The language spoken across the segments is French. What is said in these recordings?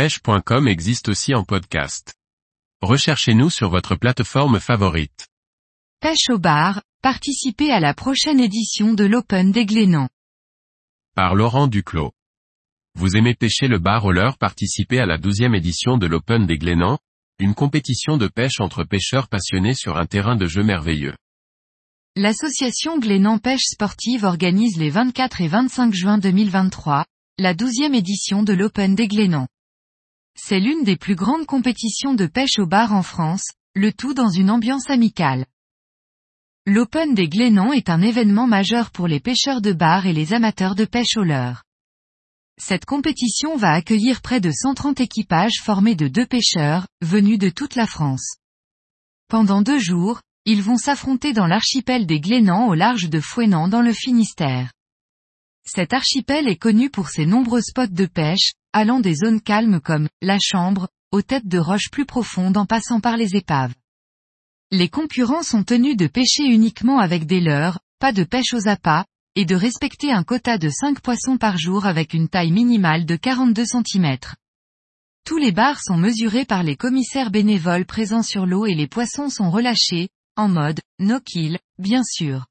pêche.com existe aussi en podcast. Recherchez-nous sur votre plateforme favorite. Pêche au bar, participez à la prochaine édition de l'Open des Glénans. Par Laurent Duclos. Vous aimez pêcher le bar au leurre Participez à la douzième édition de l'Open des Glénans, une compétition de pêche entre pêcheurs passionnés sur un terrain de jeu merveilleux. L'association Glénan Pêche Sportive organise les 24 et 25 juin 2023, la douzième édition de l'Open des Glénans. C'est l'une des plus grandes compétitions de pêche au bar en France, le tout dans une ambiance amicale. L'Open des Glénans est un événement majeur pour les pêcheurs de bar et les amateurs de pêche au leurre. Cette compétition va accueillir près de 130 équipages formés de deux pêcheurs, venus de toute la France. Pendant deux jours, ils vont s'affronter dans l'archipel des Glénans au large de Fouenan dans le Finistère. Cet archipel est connu pour ses nombreux spots de pêche, allant des zones calmes comme la Chambre, aux têtes de roches plus profondes en passant par les épaves. Les concurrents sont tenus de pêcher uniquement avec des leurres, pas de pêche aux appâts, et de respecter un quota de 5 poissons par jour avec une taille minimale de 42 cm. Tous les bars sont mesurés par les commissaires bénévoles présents sur l'eau et les poissons sont relâchés, en mode, no kill, bien sûr.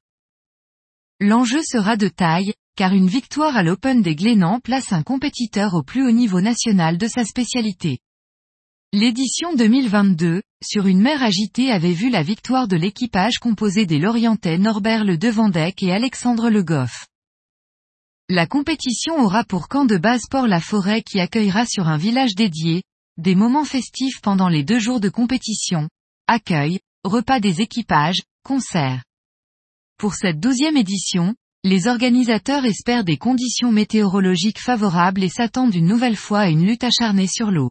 L'enjeu sera de taille, car une victoire à l'Open des Glénans place un compétiteur au plus haut niveau national de sa spécialité. L'édition 2022, sur une mer agitée avait vu la victoire de l'équipage composé des Lorientais Norbert Le Devandec et Alexandre Le Goff. La compétition aura pour camp de base Port-la-Forêt qui accueillera sur un village dédié, des moments festifs pendant les deux jours de compétition, accueil, repas des équipages, concerts. Pour cette douzième édition, les organisateurs espèrent des conditions météorologiques favorables et s'attendent une nouvelle fois à une lutte acharnée sur l'eau.